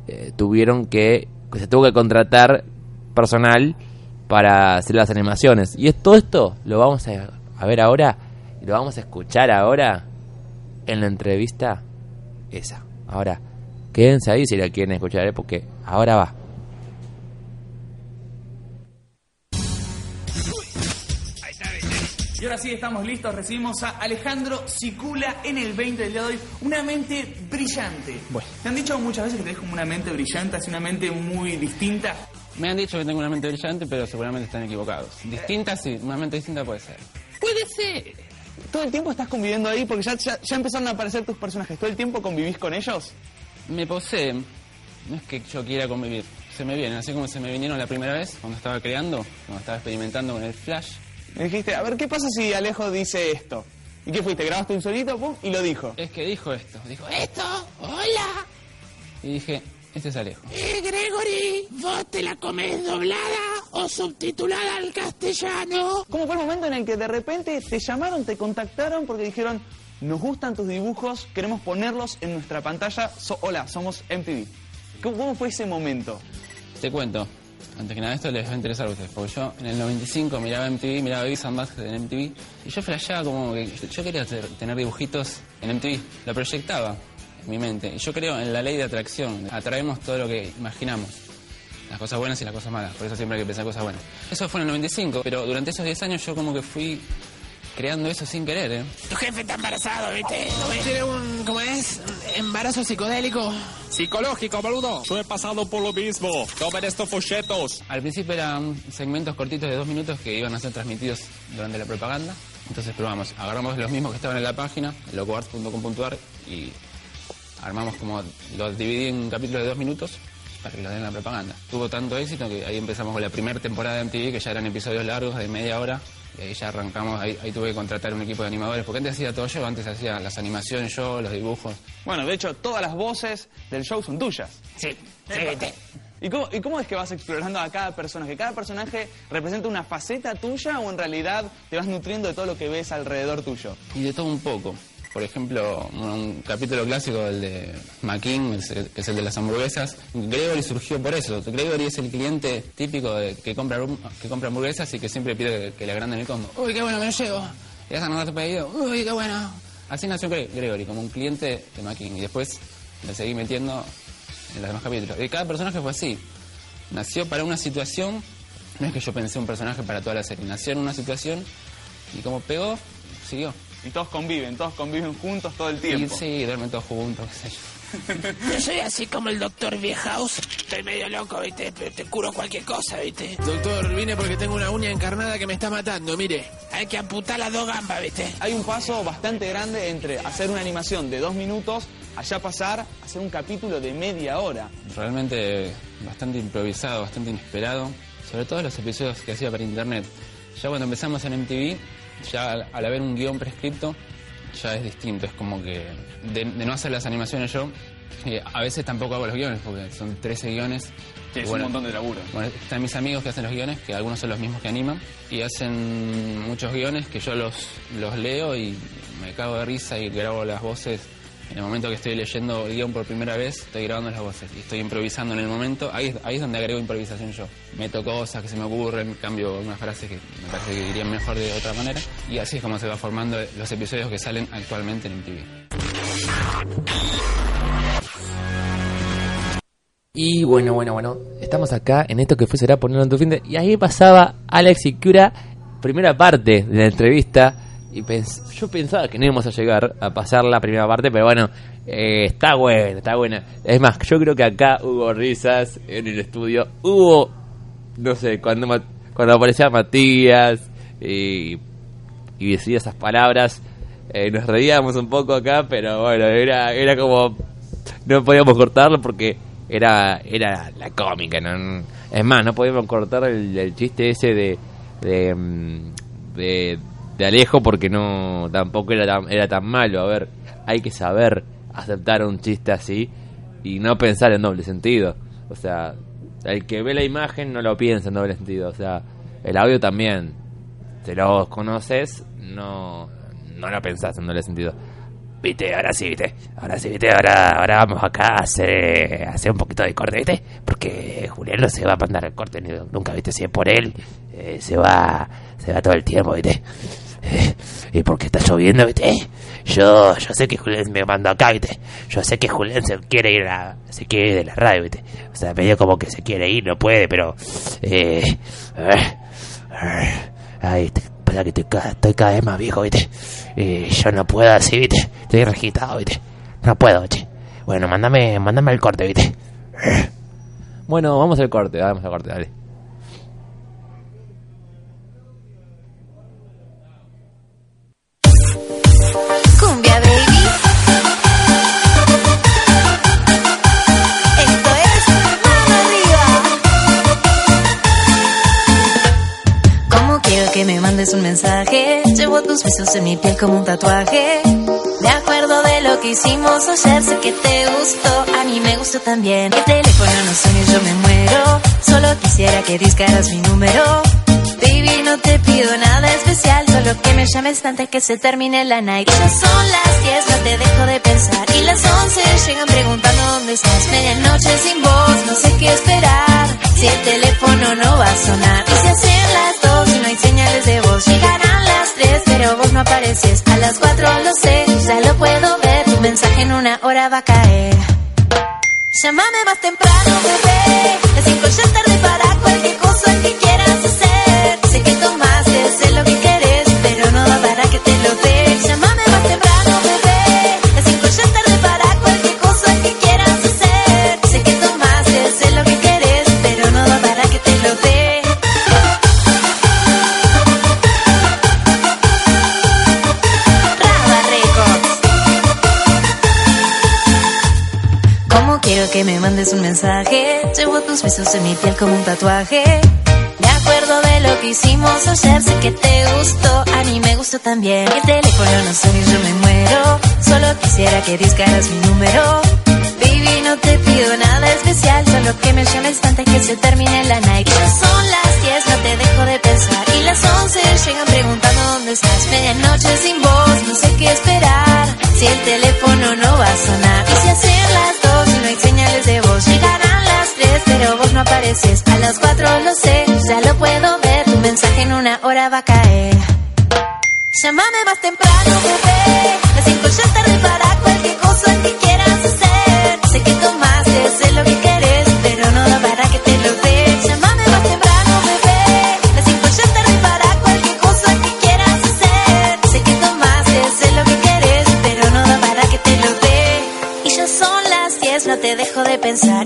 eh, tuvieron que, se tuvo que contratar personal para hacer las animaciones. Y todo esto lo vamos a, a ver ahora y lo vamos a escuchar ahora en la entrevista esa. Ahora, quédense ahí si la quieren escuchar, ¿eh? porque ahora va. Y ahora sí, estamos listos. Recibimos a Alejandro Sicula en el 20 del día de hoy. Una mente brillante. Te han dicho muchas veces que tenés como una mente brillante, así una mente muy distinta. Me han dicho que tengo una mente brillante, pero seguramente están equivocados. Distinta, sí, una mente distinta puede ser. Puede ser. ¿Todo el tiempo estás conviviendo ahí? Porque ya, ya, ya empezaron a aparecer tus personajes. ¿Todo el tiempo convivís con ellos? Me poseen. No es que yo quiera convivir. Se me vienen, así como se me vinieron la primera vez, cuando estaba creando, cuando estaba experimentando con el flash. Me dijiste, a ver, ¿qué pasa si Alejo dice esto? ¿Y qué fuiste? ¿Grabaste un solito? Pum, y lo dijo. Es que dijo esto. Dijo, esto, hola. Y dije, este es Alejo. Eh, Gregory, ¿vos te la comes doblada o subtitulada al castellano? ¿Cómo fue el momento en el que de repente te llamaron, te contactaron porque dijeron, nos gustan tus dibujos, queremos ponerlos en nuestra pantalla, So- hola, somos MTV? ¿Cómo, cómo fue ese momento? Te cuento. Antes que nada, esto les va a interesar a ustedes. Porque yo en el 95 miraba MTV, miraba and Butthead en MTV. Y yo flasheaba como que yo quería tener dibujitos en MTV. Lo proyectaba en mi mente. Y yo creo en la ley de atracción. Atraemos todo lo que imaginamos. Las cosas buenas y las cosas malas. Por eso siempre hay que pensar cosas buenas. Eso fue en el 95. Pero durante esos 10 años yo como que fui creando eso sin querer, ¿eh? Tu jefe está embarazado, ¿viste? Tiene un, ¿cómo es? Embarazo psicodélico. Psicológico, boludo. Yo he pasado por lo mismo. Tomen estos folletos. Al principio eran segmentos cortitos de dos minutos que iban a ser transmitidos durante la propaganda. Entonces probamos, agarramos los mismos que estaban en la página, locoarts.com.ar y armamos como, los dividí en capítulos de dos minutos para que los den en la propaganda. Tuvo tanto éxito que ahí empezamos con la primera temporada de MTV, que ya eran episodios largos de media hora. Y ahí ya arrancamos, ahí, ahí tuve que contratar un equipo de animadores, porque antes hacía todo yo, antes hacía las animaciones yo, los dibujos. Bueno, de hecho, todas las voces del show son tuyas. Sí, sí. ¿Y cómo, ¿Y cómo es que vas explorando a cada personaje? ¿Cada personaje representa una faceta tuya o en realidad te vas nutriendo de todo lo que ves alrededor tuyo? Y de todo un poco. Por ejemplo, un, capítulo clásico, el de McKean, que es el de las hamburguesas. Gregory surgió por eso. Gregory es el cliente típico de- que, compra, que compra hamburguesas y que siempre pide que, que le agranden el combo. Uy, qué bueno, me lo llevo. Y vas a anotar tu pedido. Uy, qué bueno. Así nació Gre- Gregory, como un cliente de McKean. Y después le seguí metiendo en los demás capítulos. Y cada personaje fue así. Nació para una situación. No es que yo pensé un personaje para toda la serie. Nació en una situación y como pegó, siguió. Y todos conviven, todos conviven juntos todo el tiempo. sí, duermen todos juntos, qué sé yo. Yo soy así como el doctor Viejaus. Estoy medio loco, ¿viste? Pero te curo cualquier cosa, ¿viste? Doctor, vine porque tengo una uña encarnada que me está matando, mire. Hay que amputar las dos gambas, ¿viste? Hay un paso bastante grande entre hacer una animación de dos minutos, allá pasar a hacer un capítulo de media hora. Realmente bastante improvisado, bastante inesperado. Sobre todo los episodios que hacía para internet. Ya cuando empezamos en MTV, ya al, al haber un guion prescripto, ya es distinto. Es como que de, de no hacer las animaciones yo, eh, a veces tampoco hago los guiones, porque son 13 guiones. Sí, es un montón de laburo. Bueno, están mis amigos que hacen los guiones, que algunos son los mismos que animan, y hacen muchos guiones que yo los, los leo y me cago de risa y grabo las voces. En el momento que estoy leyendo el guion por primera vez, estoy grabando las voces y estoy improvisando en el momento. Ahí, es- donde agrego improvisación yo. Meto cosas que se me ocurren, cambio unas frases que me parece que irían mejor de otra manera. Y así es como se va formando los episodios que salen actualmente en MTV. Y bueno, bueno, bueno, estamos acá en esto que fue será ponerlo en tu fin de... Y ahí pasaba Alex y Cura, primera parte de la entrevista. Y yo pensaba que no íbamos a llegar a pasar la primera parte, pero bueno, eh, está buena, está buena. Es más, yo creo que acá hubo risas en el estudio. Hubo, no sé, cuando, cuando aparecía Matías y, decía esas palabras, eh, nos reíamos un poco acá, pero bueno, era, era como no podíamos cortarlo porque era era la cómica no es más no podíamos cortar el, el chiste ese de de, mm, de Alejo porque no tampoco era tan, era tan malo a ver hay que saber aceptar un chiste así y no pensar en doble sentido o sea el que ve la imagen no lo piensa en doble sentido o sea el audio también si lo conoces no no lo pensás en doble sentido Viste, ahora sí, viste. Ahora sí, viste. Ahora, ahora vamos acá a hacer, a hacer un poquito de corte, viste. Porque Julián no se va a mandar el corte ni- nunca, viste. Si es por él, eh, se va se va todo el tiempo, viste. Y porque está lloviendo, viste. Yo, yo sé que Julián me mandó acá, viste. Yo sé que Julián se quiere ir a, se quiere ir de la radio, viste. O sea, medio como que se quiere ir, no puede, pero, eh, ay, pasa que estoy, estoy cada vez más viejo, viste. Y yo no puedo así, viste. Estoy registado, viste. No puedo, che. Bueno, mándame, mándame el corte, viste. Bueno, vamos al corte, vamos al corte, dale. Mandes un mensaje. Llevo tus besos en mi piel como un tatuaje. Me acuerdo de lo que hicimos ayer, sé que te gustó, a mí me gustó también. El teléfono no suena y yo me muero. Solo quisiera que discaras mi número. Baby, no te pido nada especial, solo que me llames antes que se termine la night. Ya son las 10, no te dejo de pensar. Y las 11 llegan preguntando dónde estás. Medianoche sin voz, no sé qué esperar. Si el teléfono no va a sonar. Apareces. A las 4 lo sé, ya lo puedo ver. Tu mensaje en una hora va a caer. Llámame más temprano, bebé. Las cinco ya es tarde tus besos en mi piel como un tatuaje. Me acuerdo de lo que hicimos ayer, sé que te gustó, a mí me gustó también. El teléfono no suena y yo me muero. Solo quisiera que discaras mi número. Baby, no te pido nada especial, solo que me llames antes que se termine la night. Ya son las 10, no te dejo de pensar. Y las 11 llegan preguntando dónde estás. Medianoche sin voz, no sé qué esperar. Si el teléfono no va a sonar. Y si hacen las 2 y no hay señales de voz. Llegarán las 3, pero vos no apareces. A las 4 lo sé, ya lo puedo ver. Tu mensaje en una hora va a caer. Llámame más temprano, bebé. Las 5 ya tarde para cualquier cosa que quieras hacer. Sé que tomaste, sé lo que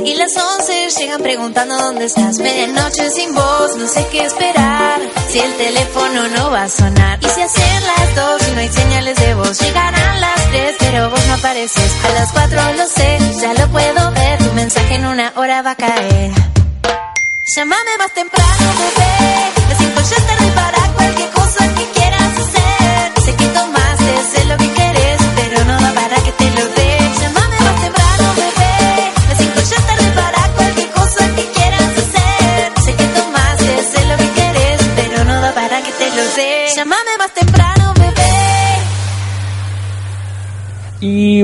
Y las 11 llegan preguntando dónde estás. Medianoche sin voz, no sé qué esperar. Si el teléfono no va a sonar. Y si hacen las 2 y no hay señales de voz. Llegarán las 3, pero vos no apareces. A las 4 lo sé, ya lo puedo ver. Tu mensaje en una hora va a caer. Llámame más temprano, bebé.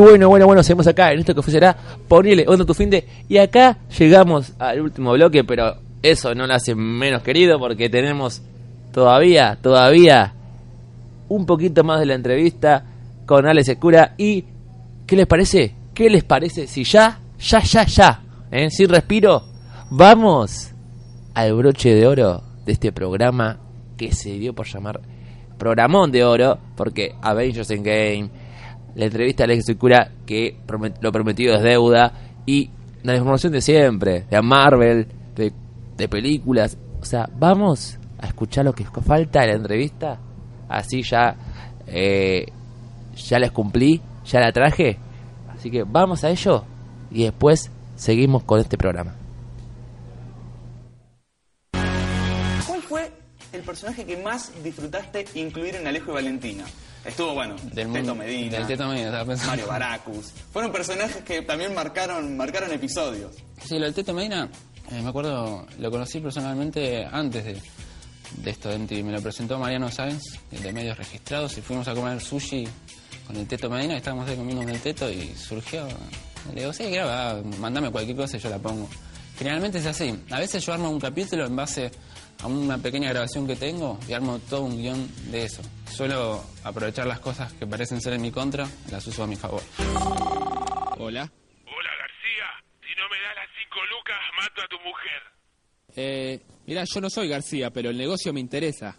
Bueno, bueno, bueno, seguimos acá en esto que será Ponele onda tu fin de. Y acá llegamos al último bloque, pero eso no lo hace menos querido porque tenemos todavía, todavía un poquito más de la entrevista con Alex Secura. ¿Y qué les parece? ¿Qué les parece si ya, ya, ya, ya ¿eh? sin respiro, vamos al broche de oro de este programa que se dio por llamar Programón de Oro, porque Avengers Endgame, la entrevista a Alex Cura que promet- lo prometido es deuda, y la información de siempre, de Marvel, de, de películas. O sea, vamos a escuchar lo que falta de la entrevista, así ya, eh, ya les cumplí, ya la traje. Así que vamos a ello y después seguimos con este programa. ¿Cuál fue el personaje que más disfrutaste incluir en Alejo y Valentina? Estuvo, bueno, Del Teto Medina, del Teto Medina. Mario Baracus. Fueron personajes que también marcaron, marcaron episodios. Sí, lo del Teto Medina, eh, me acuerdo, lo conocí personalmente antes de, de esto de MTV. Me lo presentó Mariano Sáenz, de Medios Registrados, y fuimos a comer sushi con el Teto Medina, estábamos ahí comiendo con el Teto, y surgió... Le digo, sí, graba, mandame cualquier cosa y yo la pongo. Generalmente es así. A veces yo armo un capítulo en base a una pequeña grabación que tengo y armo todo un guion de eso. Suelo aprovechar las cosas que parecen ser en mi contra, las uso a mi favor. Hola. Hola García, si no me das las cinco lucas, mato a tu mujer. Eh, mira, yo no soy García, pero el negocio me interesa.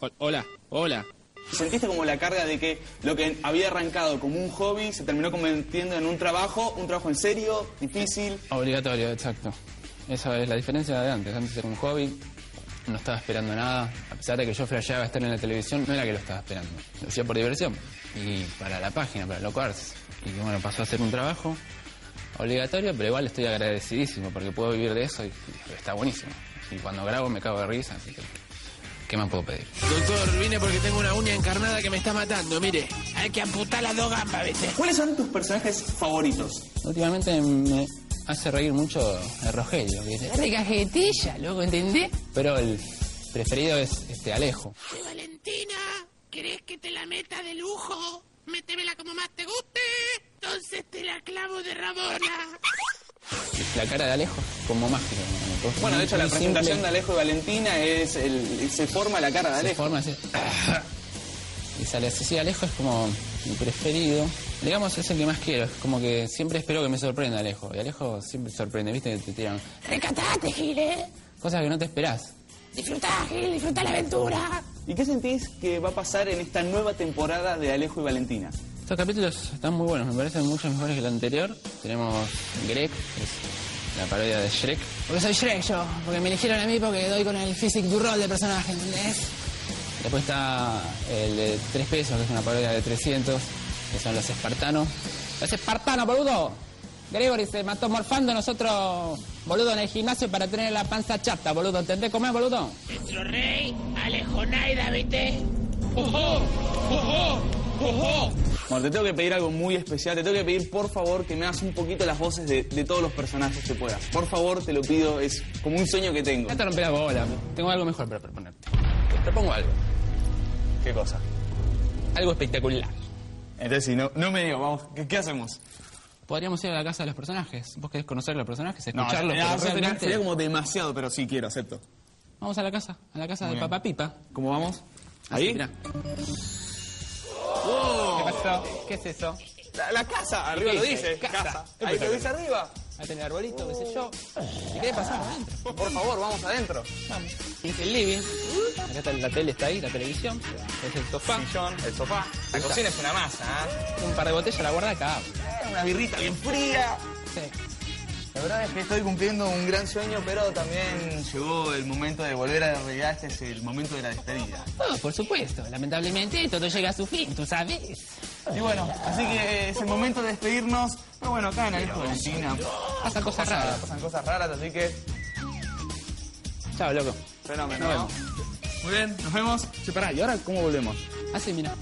Ho- hola, hola. ¿Sentiste como la carga de que lo que había arrancado como un hobby se terminó convirtiendo en un trabajo, un trabajo en serio, difícil? Obligatorio, exacto. Esa es la diferencia de antes. Antes era un hobby, no estaba esperando nada. A pesar de que yo flasheaba estar en la televisión, no era que lo estaba esperando. Lo hacía por diversión. Y para la página, para Loco Arts. Y bueno, pasó a ser un trabajo obligatorio, pero igual estoy agradecidísimo porque puedo vivir de eso y, y está buenísimo. Y cuando grabo me cago de risa, así que... ¿Qué más puedo pedir? Doctor, vine porque tengo una uña encarnada que me está matando, mire. Hay que amputar las dos gambas, ¿viste? ¿Cuáles son tus personajes favoritos? Últimamente me hace reír mucho el Rogelio, que dice, "Dale cajetilla, loco, ¿entendés? Pero el preferido es este Alejo. Soy Valentina, ¿querés que te la meta de lujo? Métemela como más te guste. Entonces te la clavo de rabona. La cara de Alejo como mágica. ¿no? Bueno, de hecho, la presentación simple. de Alejo y Valentina es el, se forma la cara de Se Alejo. forma así. Y sale así. Sí, Alejo es como mi preferido. Digamos, es el que más quiero. Es como que siempre espero que me sorprenda Alejo. Y Alejo siempre sorprende, ¿viste? Que te tiran Recatate, Gil, ¿eh? cosas que no te esperás. Disfrutá, Gil, disfrutá la aventura. ¿Y qué sentís que va a pasar en esta nueva temporada de Alejo y Valentina? Estos capítulos están muy buenos, me parecen mucho mejores que el anterior. Tenemos Greg, que es la parodia de Shrek. Porque soy Shrek yo, porque me eligieron a mí porque doy con el physic du rol del personaje, ¿entendés? Después está el de 3 pesos, que es una parodia de 300, que son los espartanos. ¡Los espartanos, boludo! Gregory se mató morfando nosotros, boludo, en el gimnasio para tener la panza chata, boludo. ¿Entendés cómo es, boludo? Nuestro rey, Alejo Naida, ¿viste? ¡Ojo! ¡Ojo! ¡Ojo! Bueno, te tengo que pedir algo muy especial. Te tengo que pedir, por favor, que me hagas un poquito las voces de, de todos los personajes que puedas. Por favor, te lo pido. Es como un sueño que tengo. Ya te rompí la bola. Tengo algo mejor para proponerte. Te propongo algo. ¿Qué cosa? Algo espectacular. Entonces, si no, no me digo, vamos, ¿qué, qué hacemos? Podríamos ir a la casa de los personajes. ¿Vos querés conocer a los personajes? No, Escucharlos. ya, pero sería, como demasiado, pero sí quiero, acepto. Vamos a la casa, a la casa Muy de bien. Papá Pipa. ¿Cómo vamos? Así, ¿Ahí? mirá. ¿Qué pasó? ¿Qué es eso? La, la casa, arriba ¿Qué lo dice? dice. Casa. Casa. Ahí lo dice arriba. Ahí tenés el arbolito, qué sé yo. ¿Y qué pasamos adentro? Por favor, vamos adentro. Vamos. Es el living. Acá está la tele, está ahí, la televisión. Es el sofá. Sillón, el sofá. La cocina es una masa, ¿eh? Un par de botellas, la guarda acá. Una birrita bien fría. Sí. La verdad es que estoy cumpliendo un gran sueño, pero también llegó el momento de volver a la realidad. Este es el momento de la despedida. Oh, por supuesto. Lamentablemente todo llega a su fin, tú sabes. Y bueno, así que es el momento de despedirnos. Pero bueno, acá en Alejo Valentina Pasan cosas raras. pasan cosas raras, así que Chao, loco. fenómeno. Nos ¿no? vemos. Muy bien, nos vemos. Che, pará, ¿y ahora cómo volvemos? Así, mira.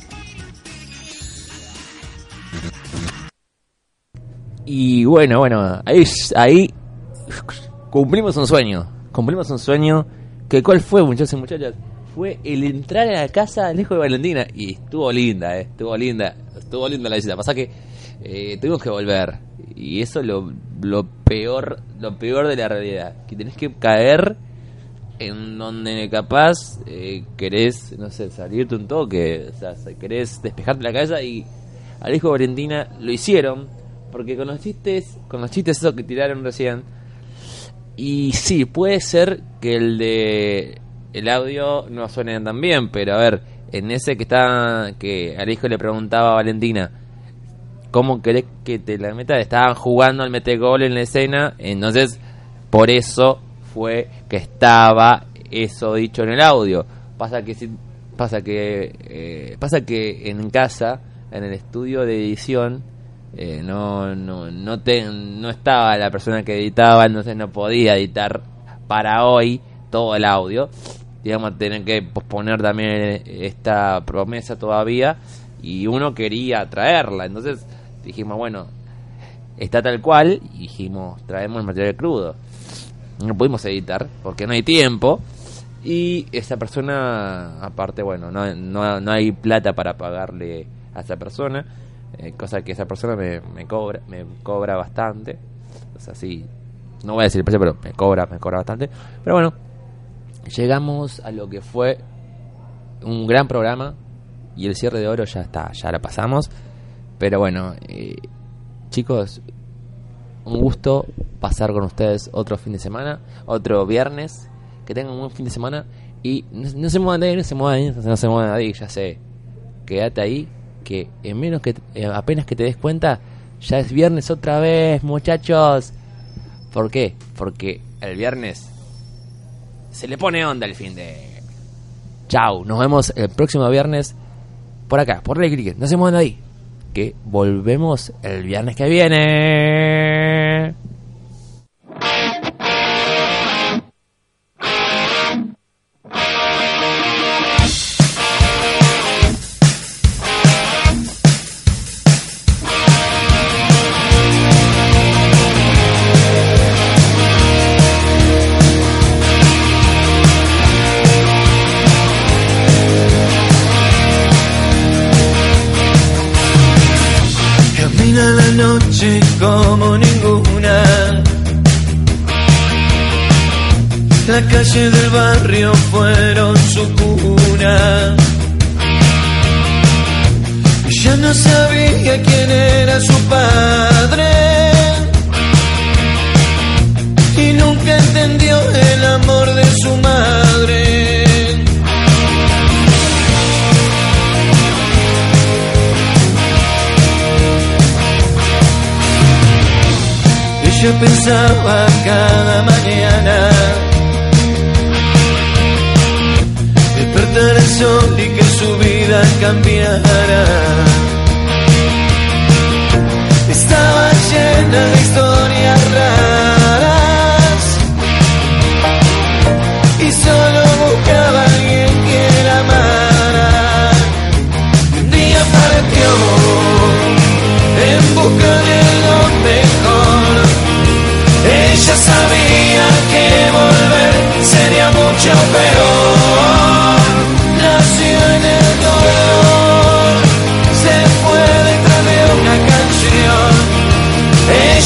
Y bueno, bueno, ahí, ahí cumplimos un sueño. Cumplimos un sueño. que ¿Cuál fue, muchachos y muchachas? Fue el entrar a la casa de Alejo de Valentina. Y estuvo linda, eh. Estuvo linda. Estuvo linda la visita. Pasa que eh, tuvimos que volver. Y eso es lo, lo peor, lo peor de la realidad. Que tenés que caer en donde capaz eh, querés, no sé, salirte un toque. O sea, querés despejarte la cabeza y Alejo y Valentina lo hicieron porque con los chistes, con los chistes esos que tiraron recién, Y sí, puede ser que el de el audio no suene tan bien, pero a ver, en ese que está que al hijo le preguntaba a Valentina, ¿cómo querés que te la meta? Estaban jugando al mete gol en la escena, entonces por eso fue que estaba eso dicho en el audio. Pasa que si pasa que eh, pasa que en casa, en el estudio de edición eh, no no no, te, no estaba la persona que editaba, entonces no podía editar para hoy todo el audio. Digamos, tener que posponer también esta promesa todavía. Y uno quería traerla, entonces dijimos, bueno, está tal cual. Y dijimos, traemos el material crudo. No pudimos editar porque no hay tiempo. Y esa persona, aparte, bueno, no, no, no hay plata para pagarle a esa persona, eh, cosa que esa persona me, cobra me cobra bastante. O sea, sí, no voy a decir el precio, pero me cobra, me cobra bastante. Pero bueno, llegamos a lo que fue un gran programa y el cierre de oro ya está, ya la pasamos. Pero bueno, eh, chicos, un gusto pasar con ustedes otro fin de semana, otro viernes. Que tengan un buen fin de semana y no, se muevan de ahí, no se muevan ahí, no se muevan de ahí, ya sé. Quédate ahí, que en menos que eh, apenas que te des cuenta, ya es viernes otra vez, muchachos. ¿Por qué? Porque el viernes se le pone onda el fin de. Chau, nos vemos el próximo viernes por acá, por click. No se muevan de ahí, que volvemos el viernes que viene. La calle del barrio fueron su cuna. Ya no sabía quién era su padre. Y nunca entendió el amor de su madre. Ella pensaba cada mañana el sol y que su vida cambiara. Estaba llena de historias raras y solo buscaba a alguien que la amara. Un día partió en busca de lo mejor. Ella sabía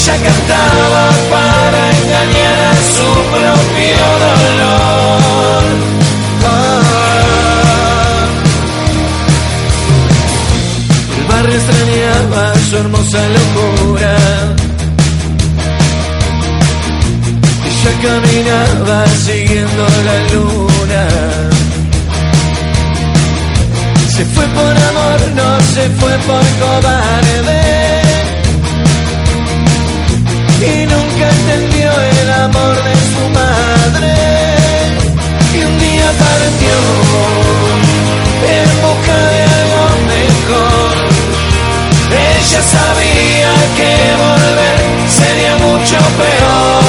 Ella cantaba para engañar su propio dolor. Ah. El barrio extrañaba su hermosa locura. Ella caminaba siguiendo la luna. Se fue por amor, no se fue por cobarde. Y nunca entendió el amor de su madre. Y un día partió en busca de algo mejor. Ella sabía que volver sería mucho peor.